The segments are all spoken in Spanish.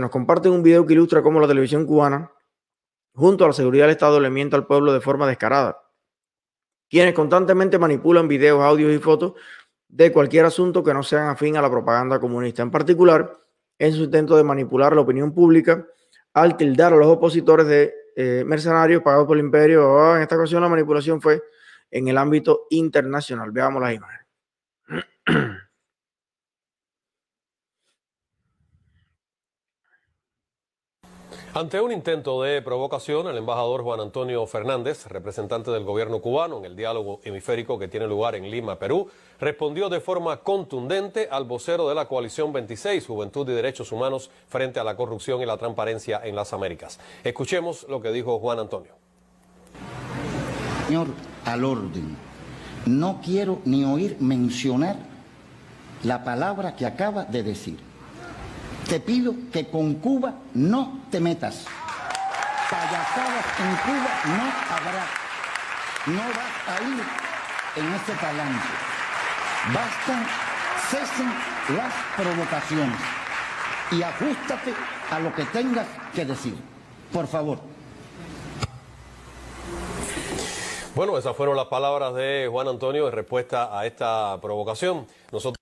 nos comparten un video que ilustra cómo la televisión cubana, junto a la seguridad del Estado, le miente al pueblo de forma descarada. Quienes constantemente manipulan videos, audios y fotos de cualquier asunto que no sean afín a la propaganda comunista, en particular en su intento de manipular la opinión pública al tildar a los opositores de eh, mercenarios pagados por el imperio. Oh, en esta ocasión la manipulación fue en el ámbito internacional. Veamos las imágenes. Ante un intento de provocación, el embajador Juan Antonio Fernández, representante del gobierno cubano en el diálogo hemisférico que tiene lugar en Lima, Perú, respondió de forma contundente al vocero de la coalición 26, Juventud y Derechos Humanos, frente a la corrupción y la transparencia en las Américas. Escuchemos lo que dijo Juan Antonio. Señor, al orden. No quiero ni oír mencionar la palabra que acaba de decir te pido que con Cuba no te metas. Payasadas en Cuba no habrá. No vas a ir en ese talante. Bastan, cesen las provocaciones y ajustate a lo que tengas que decir. Por favor. Bueno, esas fueron las palabras de Juan Antonio en respuesta a esta provocación. Nosotros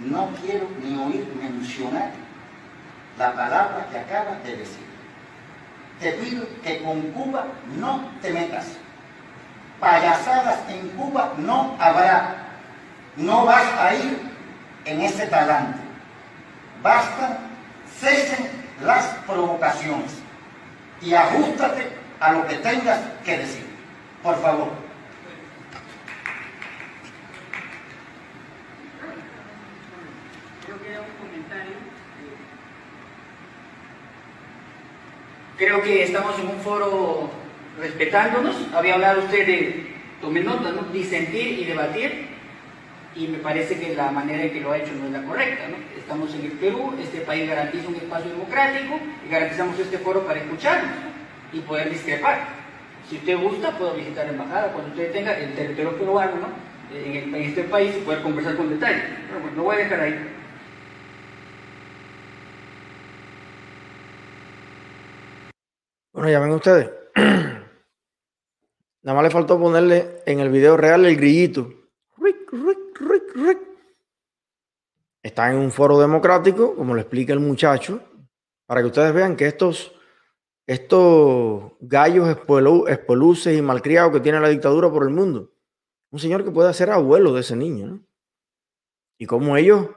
no quiero ni oír la palabra que acabas de decir. Te pido que con Cuba no te metas. Payasadas en Cuba no habrá. No vas a ir en ese talante. Basta, cesen las provocaciones y ajustate a lo que tengas que decir. Por favor. Creo que estamos en un foro respetándonos. Había hablado usted de, tomé nota, ¿no? disentir y debatir. Y me parece que la manera en que lo ha hecho no es la correcta. ¿no? Estamos en el Perú, este país garantiza un espacio democrático y garantizamos este foro para escucharnos y poder discrepar. Si usted gusta, puedo visitar la embajada cuando usted tenga el territorio peruano ¿no? en, este país y poder conversar con detalle. Pero bueno, lo voy a dejar ahí. Bueno, ya ven ustedes. Nada más le faltó ponerle en el video real el grillito. Está en un foro democrático, como lo explica el muchacho, para que ustedes vean que estos, estos gallos espoluces y malcriados que tiene la dictadura por el mundo, un señor que puede ser abuelo de ese niño. Y como ellos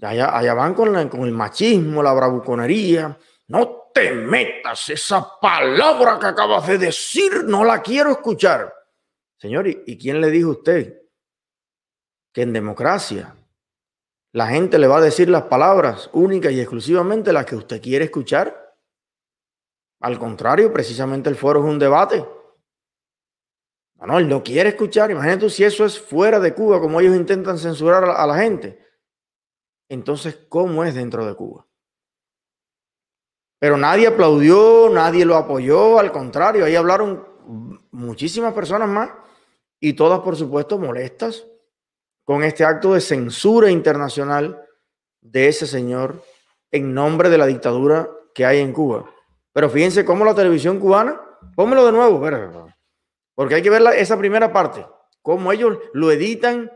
allá, allá van con, con el machismo, la bravuconería, no te metas, esa palabra que acabas de decir, no la quiero escuchar. Señor, ¿y quién le dijo a usted que en democracia la gente le va a decir las palabras únicas y exclusivamente las que usted quiere escuchar? Al contrario, precisamente el foro es un debate. No, no, no quiere escuchar. Imagínate si eso es fuera de Cuba, como ellos intentan censurar a la gente. Entonces, ¿cómo es dentro de Cuba? Pero nadie aplaudió, nadie lo apoyó, al contrario, ahí hablaron muchísimas personas más y todas, por supuesto, molestas con este acto de censura internacional de ese señor en nombre de la dictadura que hay en Cuba. Pero fíjense cómo la televisión cubana, pónmelo de nuevo, porque hay que ver esa primera parte, cómo ellos lo editan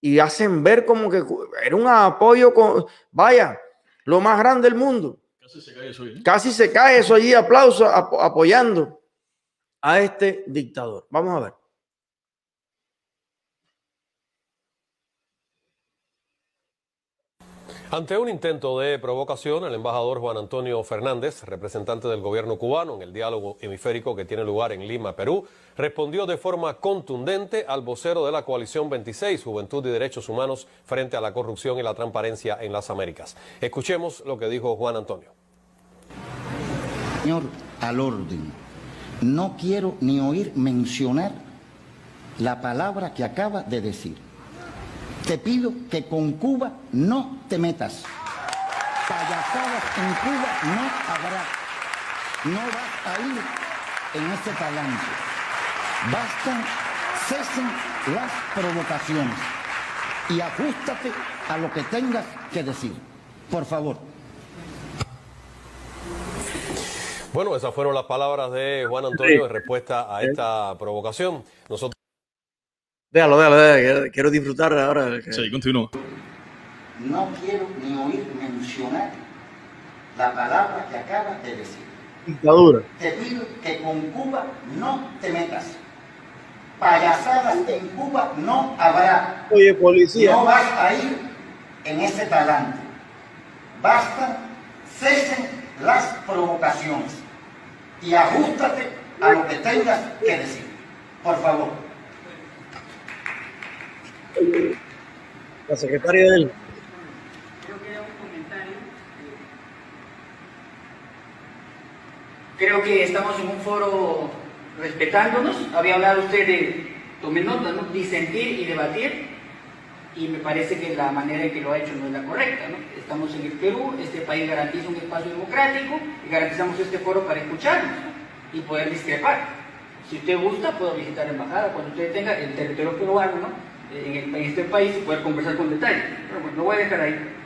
y hacen ver como que era un apoyo, con, vaya, lo más grande del mundo. Casi se cae eso allí. aplauso apoyando a este dictador. Vamos a ver. Ante un intento de provocación, el embajador Juan Antonio Fernández, representante del gobierno cubano en el diálogo hemisférico que tiene lugar en Lima, Perú, respondió de forma contundente al vocero de la coalición 26, Juventud y Derechos Humanos, frente a la corrupción y la transparencia en las Américas. Escuchemos lo que dijo Juan Antonio. Señor, al orden. No quiero ni oír mencionar la palabra que acaba de decir. Te pido que con Cuba no te metas. Payasadas en Cuba no habrá. No vas a ir en ese talante. Bastan, cesen las provocaciones y ajustate a lo que tengas que decir. Por favor. Bueno, esas fueron las palabras de Juan Antonio en respuesta a esta provocación. Nosotros Déjalo, déjalo, déjalo, quiero disfrutar ahora. Sí, continúa. No quiero ni oír mencionar la palabra que acabas de decir. Dictadura. Te pido que con Cuba no te metas. Payasadas en Cuba no habrá. Oye, policía. No vas a ir en ese talante. Basta, cesen las provocaciones y ajustate a lo que tengas que decir. Por favor. La secretaria de él. Creo que era un comentario. Creo que estamos en un foro respetándonos. Había hablado usted de, tome nota, ¿no? disentir y debatir. Y me parece que la manera en que lo ha hecho no es la correcta. ¿no? Estamos en el Perú, este país garantiza un espacio democrático y garantizamos este foro para escucharnos ¿no? y poder discrepar. Si usted gusta, puedo visitar la embajada cuando usted tenga el territorio peruano ¿no? en, en este país y poder conversar con detalle. Pero bueno, lo voy a dejar ahí.